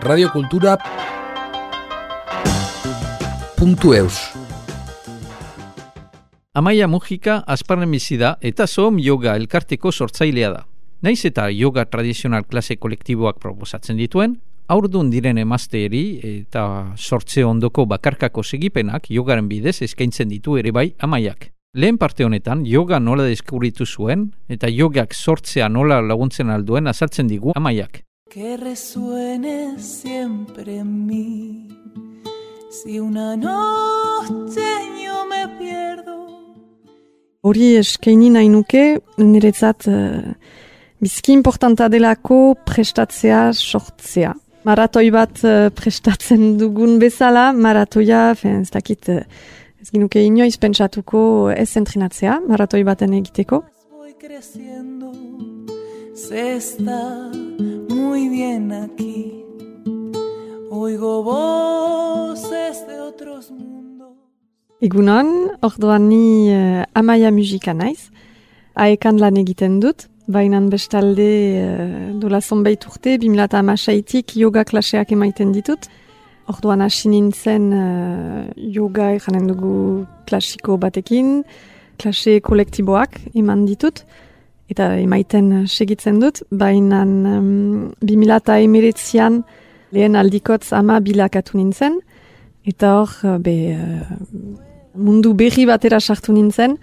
radiokultura puntu eus Amaia Mujika azparren bizi da eta zoom yoga elkarteko sortzailea da. Naiz eta yoga tradizional klase kolektiboak proposatzen dituen, aurdun diren emazteeri eta sortze ondoko bakarkako segipenak yogaren bidez eskaintzen ditu ere bai amaiak. Lehen parte honetan, yoga nola deskubritu zuen eta yogak sortzea nola laguntzen alduen azaltzen digu amaiak. Que resuene siempre en mí Si una noche yo me pierdo Hori eskaini nahi nuke, niretzat uh, bizki importanta delako prestatzea sortzea. Maratoi bat uh, prestatzen dugun bezala, maratoia, fen, ez dakit, uh, ez ginuke inoiz pentsatuko ez entrenatzea, maratoi baten egiteko. voy creciendo Se está muy bien aquí Oigo voces de otros mundos Egunon, orduan ni uh, amaia musika naiz. Aekan lan egiten dut, bainan bestalde uh, dola zonbait urte, 2008-tik yoga klaseak emaiten ditut. Orduan hasi nintzen uh, yoga eranen dugu klasiko batekin, klase kolektiboak eman ditut, eta emaiten segitzen dut, bainan um, 2008an lehen aldikotz ama bilakatu nintzen, eta hor, uh, be, uh, mundu berri batera sartu nintzen,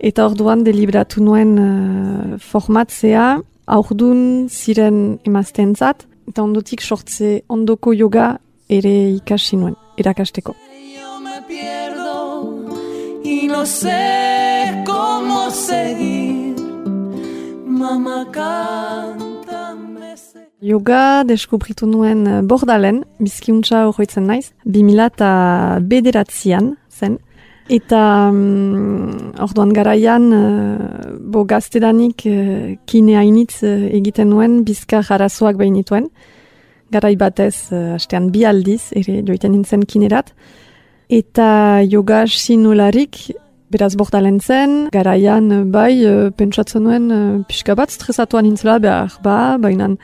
eta orduan deliberatu nuen uh, formatzea, aurdun ziren emaztentzat, eta ondotik sortze ondoko yoga ere ikasi nuen, erakasteko. Y no sé cómo seguir Ese Yoga deskubritu nuen uh, bordalen, bizkiuntza horretzen naiz, 2000 eta bederatzean zen. Eta um, orduan garaian, uh, bo gaztedanik uh, kine hainitz uh, egiten nuen, bizkar arazoak behinituen. Garai batez, uh, astean bi aldiz, ere joiten nintzen kinerat. Eta yoga sinularik, beraz bordalen zen, garaian uh, bai, uh, pentsatzen nuen, uh, pixka bat stresatuan nintzela behar, ba, bainan,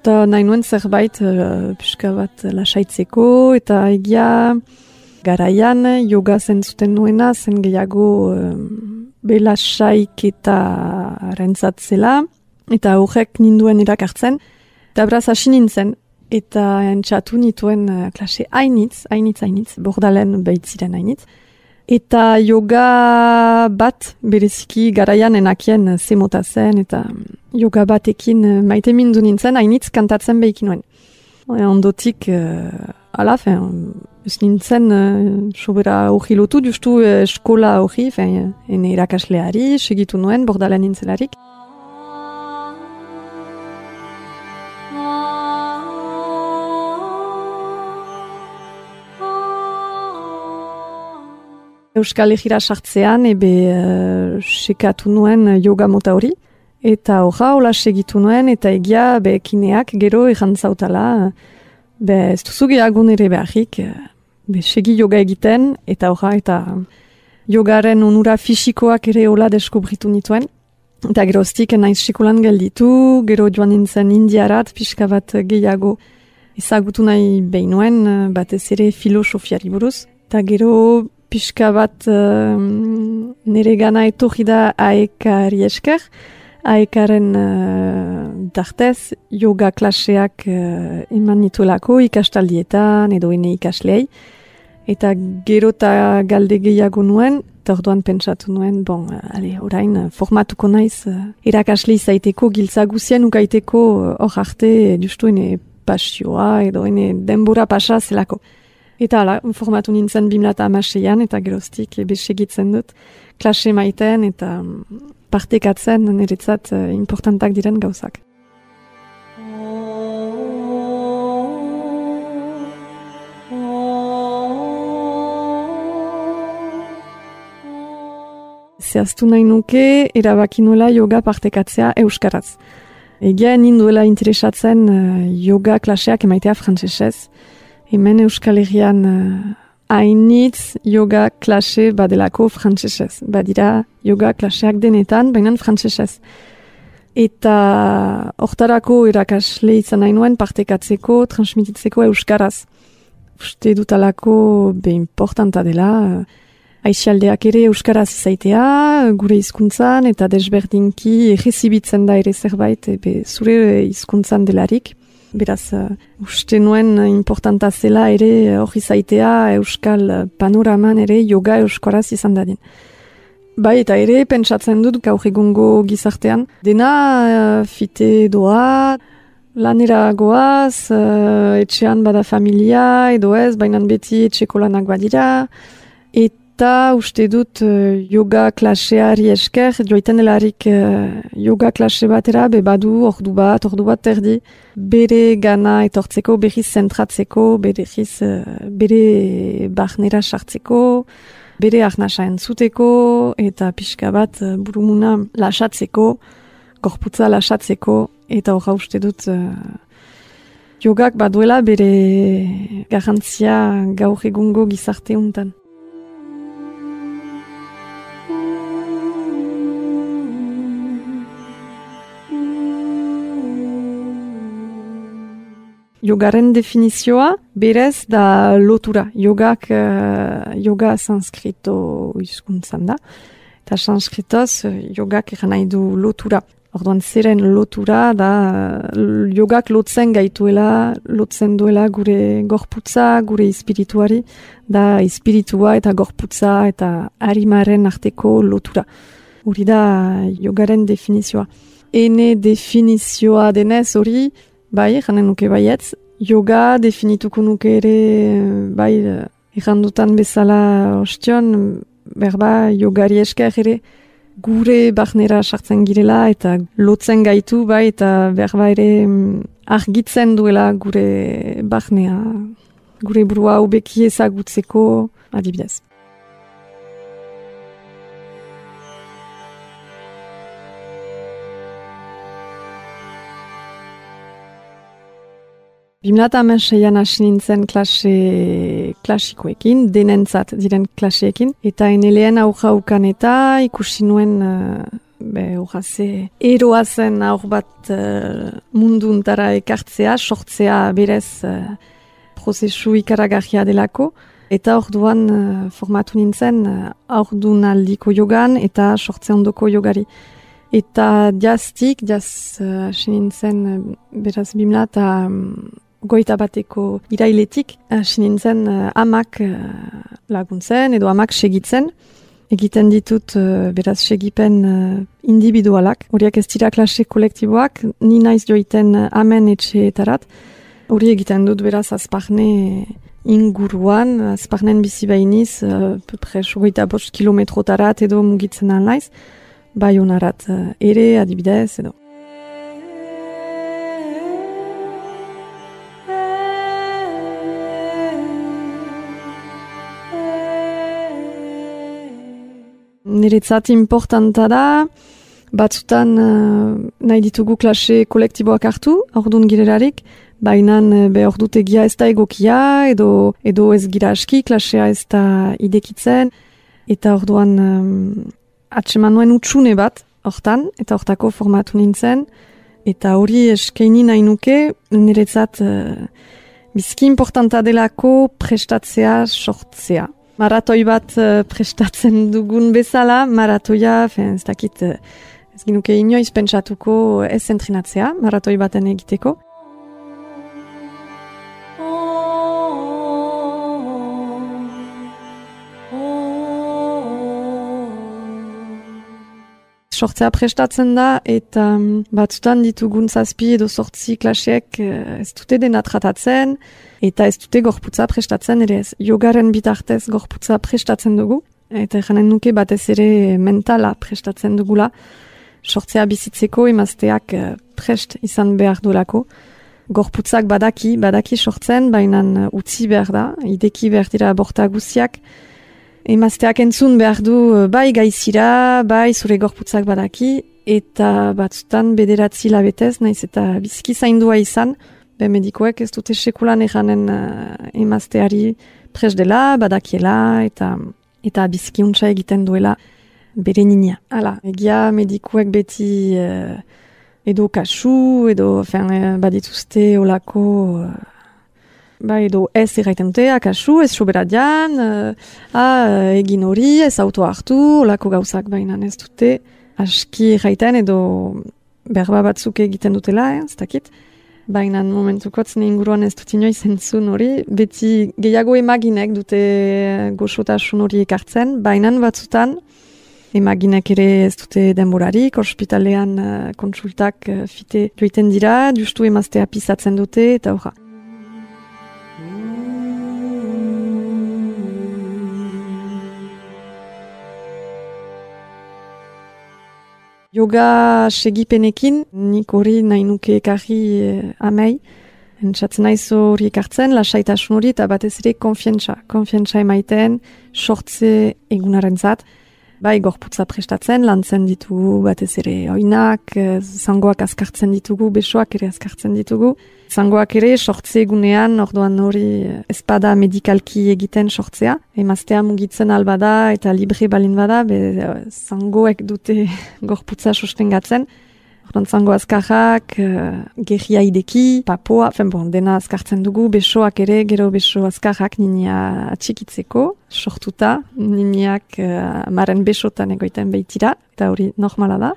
eta nahi nuen zerbait uh, pixka bat lasaitzeko, eta egia garaian yoga zen zuten nuena, zen gehiago um, belasaik eta rentzatzela, eta horrek ninduen irakartzen, eta beraz hasi nintzen, eta entxatu nituen uh, klase hainitz, hainitz, hainitz, bordalen behitziren hainitz, eta yoga bat bereziki garaian enakien zemota zen, eta yoga batekin uh, maite mindu nintzen, hainitz kantatzen behikin nuen. Ondotik, uh, ala, fen, ez nintzen uh, sobera hori lotu, justu uh, eskola hori, fen, ene irakasleari, segitu nuen, bordalen nintzelarik. Euskal Egira sartzean, ebe uh, sekatu nuen yoga mota hori. Eta horra, hola segitu nuen, eta egia be kineak gero errantzautala, be ez duzu gehiagun ere beharrik, eh, be segi yoga egiten, eta horra, eta yogaren onura fisikoak ere hola deskubritu nituen. Eta geroztik naiz sekulan gelditu, gero joan nintzen indiarat, pixka bat gehiago ezagutu nahi behinuen, eh, batez ere filosofiari buruz. Eta gero pixka bat um, nire gana etorri da aekari esker, aekaren uh, dartez yoga klaseak uh, eman nituelako ikastaldietan edo ene ikasleei. Eta gero eta galde gehiago nuen, eta orduan pentsatu nuen, bon, uh, ale, orain, uh, formatuko naiz, uh, irakasle izaiteko, giltza guzien ukaiteko uh, hor arte, justu ene pasioa edo ene denbora pasa zelako. Eta ala, formatu nintzen bimlata amaseian, eta geroztik ebe segitzen dut, klase maiten eta mm, partekatzen niretzat uh, importantak diren gauzak. Zehaztu nahi nuke, erabaki nuela yoga partekatzea euskaraz. Egia ninduela interesatzen uh, yoga klaseak emaitea frantzesez. Hemen euskal herrian uh, hainitz yoga klase badelako frantzesez. Badira yoga klaseak denetan, baina frantzesez. Eta hortarako irakasle izan nahi nuen partekatzeko, transmititzeko euskaraz. Uste dutalako be importanta dela, aixialdeak ere euskaraz izaitea, gure hizkuntzan eta desberdinki egizibitzen da ere zerbait, be, zure hizkuntzan delarik. Beraz, uh, uste nuen importanta zela ere hori zaitea euskal panoraman ere yoga euskaraz izan dadin. Bai, eta ere pentsatzen dut gaur egungo gizartean. Dena fite doa, lanera goaz, etxean bada familia, edo ez, baina beti etxeko lanak badira. Eta eta uste dut uh, yoga klaseari esker, joiten delarik uh, yoga klase batera, be badu ordu bat, ordu bat terdi, bere gana etortzeko, berriz zentratzeko, bere, uh, bere barnera sartzeko, bere arnasa entzuteko, eta pixka bat uh, burumuna lasatzeko, korputza lasatzeko, eta horra uste dut... Uh, Jogak baduela bere garantzia gaur egungo gizarte untan. Yogaren definizioa berez da lotura. Yogak, uh, yoga sanskrito izkuntzan da. Eta sanskritoz yogak eran nahi du lotura. Orduan zeren lotura da yogak lotzen gaituela, lotzen duela gure gorputza, gure espirituari, da espiritua eta gorputza eta harimaren arteko lotura. Hori da yogaren definizioa. Ene definizioa denez hori, Bai, janen nuke baietz. Yoga definituko nuke ere, bai, irandutan bezala ostion, berba, yogari esker ere, gure barnera sartzen girela eta lotzen gaitu, bai, eta berba ere mm, argitzen duela gure barnea, gure burua ubeki ezagutzeko adibidez. Bimlata amenseian hasi nintzen klase klasikoekin, denentzat diren klaseekin, eta eneleen aurra ukan eta ikusi nuen uh, be, urraze, eroa zen aur bat uh, munduntara ekartzea, sortzea berez uh, prozesu ikaragarria delako, eta orduan uh, formatu nintzen uh, aurdun aldiko jogan eta sortze ondoko jogari. Eta jaztik, jaz hasi nintzen, beraz bimlata goita bateko irailetik, hasi nintzen uh, amak uh, laguntzen edo amak segitzen. Egiten ditut uh, beraz segipen uh, individualak. Horiak ez dira klase kolektiboak, ni naiz joiten uh, amen etxeetarat. Hori egiten dut beraz azparne inguruan, azparnen bizi behiniz, uh, pepres goita bost kilometrotarat edo mugitzen naiz. Bai honarat uh, ere adibidez edo. Niretzat importanta da, batzutan uh, nahi ditugu klase kolektiboak hartu, ordun girelarik, baina uh, be ordutegia ez da egokia, edo, edo ez gira aski, klasea ez da idekitzen, eta orduan um, atseman nuen utxune bat, hortan, eta hortako formatu nintzen, eta hori eskaini nahi nuke, niretzat uh, bizki importanta delako prestatzea sortzea. Maratoi bat uh, prestatzen dugun bezala, maratoia, fen, ez dakit, uh, ez ginuke inoiz pentsatuko ez entrenatzea, maratoi baten egiteko. Sortzea prestatzen da eta um, batzutan ditugun zazpi edo sortzi klaseek uh, ez dute dena tratatzen eta ez dute gorputza prestatzen ere ez. Jogaren bitartez gorputza prestatzen dugu eta janen nuke batez ere mentala prestatzen dugula sortzea bizitzeko emazteak uh, prest izan behar duelako. Gorputzak badaki, badaki sortzen, baina utzi behar da, ideki behar dira aborta guziak, emazteak entzun behar du eh, bai gaizira, bai zure gorputzak badaki, eta batzutan bederatzi labetez, naiz eta bizki zaindua izan, be medikoek ez dute sekulan eranen uh, emazteari pres dela, badakiela, eta eta bizki untsa egiten duela bere nina. Hala, egia medikuek beti uh, edo kasu, edo fen, eh, badituzte olako... eh, Ba, edo ez erraiten dute, akasu, ez soberadian, uh, ah, egin hori, ez auto hartu, olako gauzak baina ez dute, aski erraiten edo berba batzuk egiten dutela, eh, ez dakit. Baina momentukotz ne inguruan ez dut inoiz entzun hori, beti gehiago emaginek dute goxotasun hori ekartzen, baina batzutan emaginek ere ez dute denborarik, ospitalean uh, konsultak uh, fite joiten dira, justu emaztea pisatzen dute, eta horra. Yoga segipenekin, nik hori nahi nuke ekarri eh, amei. Entzatzen naiz hori ekartzen, lasaitasun hori eta batez ere konfientza. Konfientza emaiten, sortze egunaren zat. Bai, gorputza prestatzen, lantzen ditugu batez ere oinak, eh, zangoak azkartzen ditugu, besoak ere azkartzen ditugu. Zangoak ere sortze egunean, orduan hori eh, espada medikalki egiten sortzea. Emaztea mugitzen albada eta libre balin bada, be, eh, zangoek dute gorputza sostengatzen. Orduan zango azkarrak, uh, gerria ideki, papoa, fen bon, dena azkartzen dugu, besoak ere, gero beso azkarrak ninia atxikitzeko, sortuta, niniak uh, maren besotan egoiten behitira, eta hori normala da.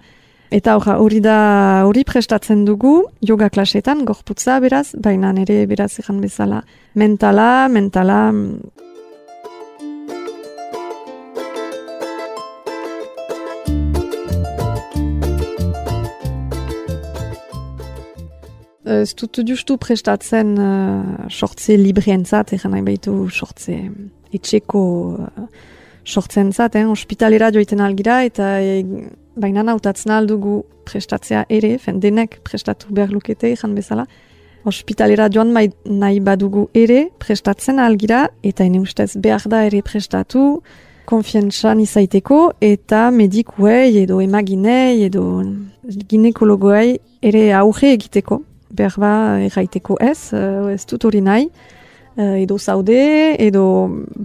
Eta hori da hori prestatzen dugu yoga klasetan gorputza beraz, baina ere beraz egan bezala mentala, mentala Ez dut justu prestatzen uh, sortze libreentzat, egan nahi behitu sortze etxeko uh, sortzentzat, eh, hospitalera joiten algira, eta e, baina nautatzen aldugu prestatzea ere, fen denek prestatu behar lukete, egan bezala. Hospitalera joan bai, nahi badugu ere prestatzen algira, eta ene ustez behar da ere prestatu, konfientzan izaiteko, eta medikuei edo emaginei edo ginekologoei ere auge egiteko behar ba erraiteko ez, uh, ez dut hori nahi, uh, edo zaude, edo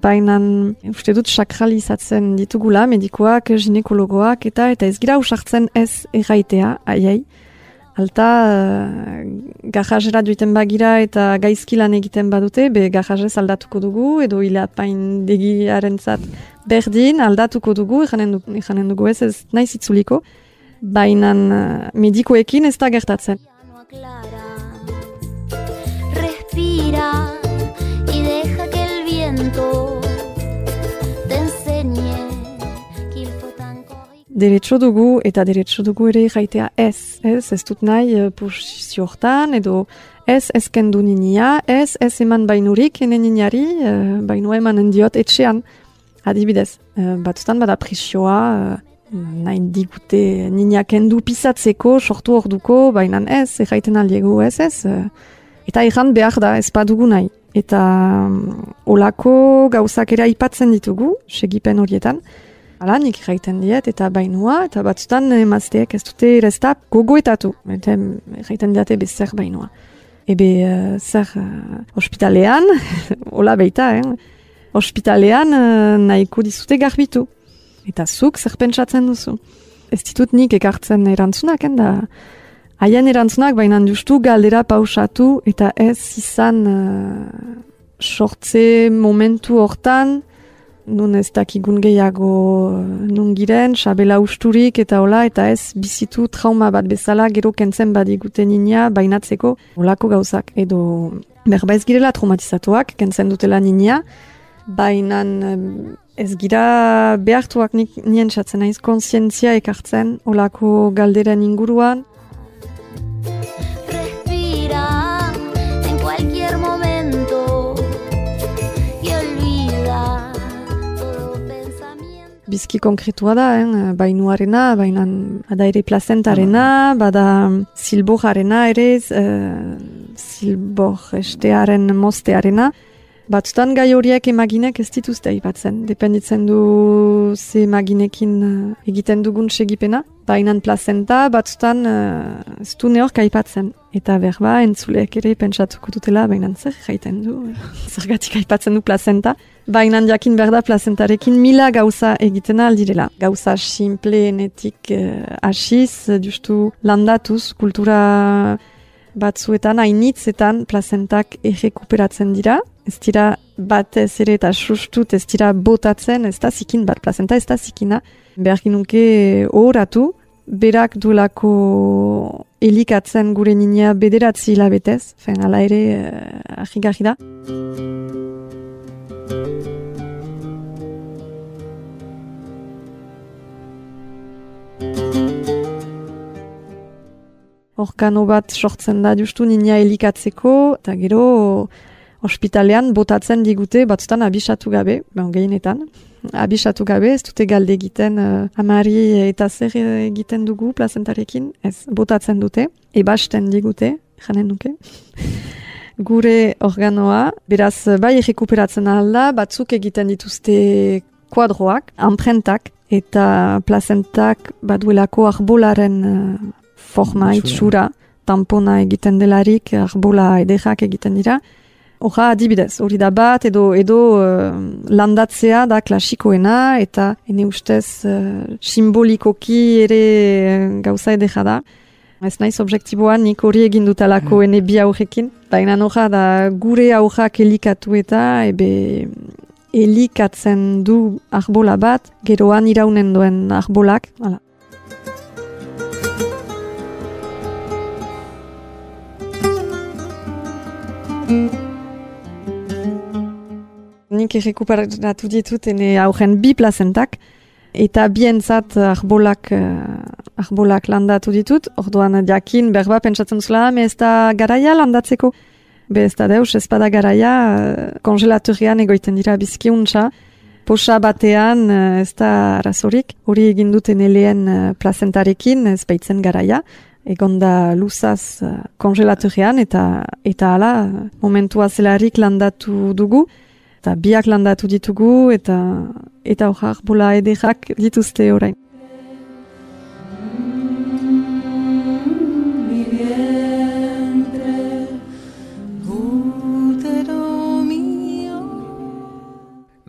bainan, uste dut sakralizatzen ditugula, medikoak, ginekologoak, eta eta ez gira usartzen ez erraitea, aiei. Alta, uh, gajazera duiten bagira eta gaizki lan egiten badute, be gajazez aldatuko dugu, edo hilapain degiaren zat berdin aldatuko dugu, ikanen dugu, dugu ez, ez nahi zitzuliko, bainan uh, medikoekin ez da gertatzen. Deretso dugu eta deretso dugu ere jaitea ez. Ez, ez dut nahi uh, posizio hortan, edo ez ez kendu ninia, ez ez eman bainurik ene niniari, uh, bainu emanen diot etxean. Adibidez, uh, batzutan bada presioa, uh, nahi digute nina kendu pisatzeko, sortu orduko, baina ez, erraiten aldiego ez ez. uh, eta erran behar da, ez badugu nahi. Eta um, olako gauzak ere aipatzen ditugu, segipen horietan. Hala, nik erraiten diet, eta bainua, eta batzutan emazteek ez dute erezta gogoetatu. Eta erraiten diate bezer bainua. Ebe, uh, zer, uh, ospitalean, hola beita, eh? ospitalean uh, nahiko dizute garbitu. Eta zuk zer pentsatzen duzu. Ez ditut nik ekartzen erantzunak, da haien erantzunak, baina justu galdera pausatu, eta ez izan uh, sortze momentu hortan, nun ez dakigun gehiago eh, nun giren, sabela usturik eta hola, eta ez bizitu trauma bat bezala, gero kentzen badiguten nina, bainatzeko, holako gauzak. Edo berba ez girela traumatizatuak, kentzen dutela nina, baina ez gira behartuak nik nien txatzen naiz konsientzia ekartzen, holako galderen inguruan, Respira en cualquier momento y olvida todo pensamiento. bizki konkretua da, eh? bainuarena, baina bada ere plazentarena, bada zilborarena ere, uh, zilbor estearen mostearena. Batzutan gai horiek emaginek ez dituzte aipatzen. Dependitzen du ze emaginekin eh, egiten dugun segipena. Bainan plazenta batzutan uh, ez du neork aipatzen. Eta berba, entzuleak ere pentsatuko dutela, bainan zer jaiten du, zergatik aipatzen du plazenta. Bainan jakin berda plazentarekin mila gauza egiten aldirela. Gauza simpleenetik uh, asiz, justu landatuz, kultura batzuetan, hainitzetan plazentak errekuperatzen dira. Ez dira batez ere eta sustut ez dira botatzen, ez da zikin bat plazenta, ez da zikina. Bergin nuke horatu, berak duelako elikatzen gure nina bederatzi hilabetez, fen ala ere uh, ahigarri da. Orkano bat sortzen da justu nina elikatzeko, eta gero ospitalean botatzen digute batzutan abisatu gabe, ben gehienetan. Abisatu gabe, ez dute galde egiten uh, amari eta zer egiten dugu plazentarekin, ez, botatzen dute, ebasten digute, janen nuke. Gure organoa, beraz, bai rekuperatzen alda, batzuk egiten dituzte kuadroak, amprentak, eta plazentak baduelako arbolaren uh, forma, itxura, tampona egiten delarik, arbola edekak egiten dira, Oja, adibidez, hori da bat, edo, edo uh, landatzea da klasikoena, eta ene ustez uh, simbolikoki ere uh, gauza edera da. Ez naiz objektiboan nik hori egin dutalako mm. ene bi aurrekin. Baina noja da gure aurrak elikatu eta ebe elikatzen du arbola bat, geroan iraunen duen arbolak. Hala. Nik errekuperatu ditut ene aurren bi plazentak, eta bientzat arbolak, uh, arbolak landatu ditut, orduan jakin berba pentsatzen zula, me ez da garaia landatzeko. Be ez da deus, ez bada garaia, kongelatorian egoiten dira bizkiuntza, posa batean ez da razorik, hori egin duten eleen plazentarekin, ez baitzen garaia, egonda luzaz uh, kongelatorian, eta, eta ala, momentua zelarik landatu dugu, eta biak landatu ditugu eta eta hor bola ederrak dituzte orain.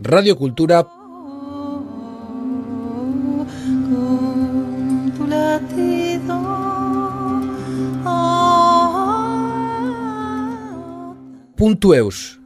Radio Cultura www.eus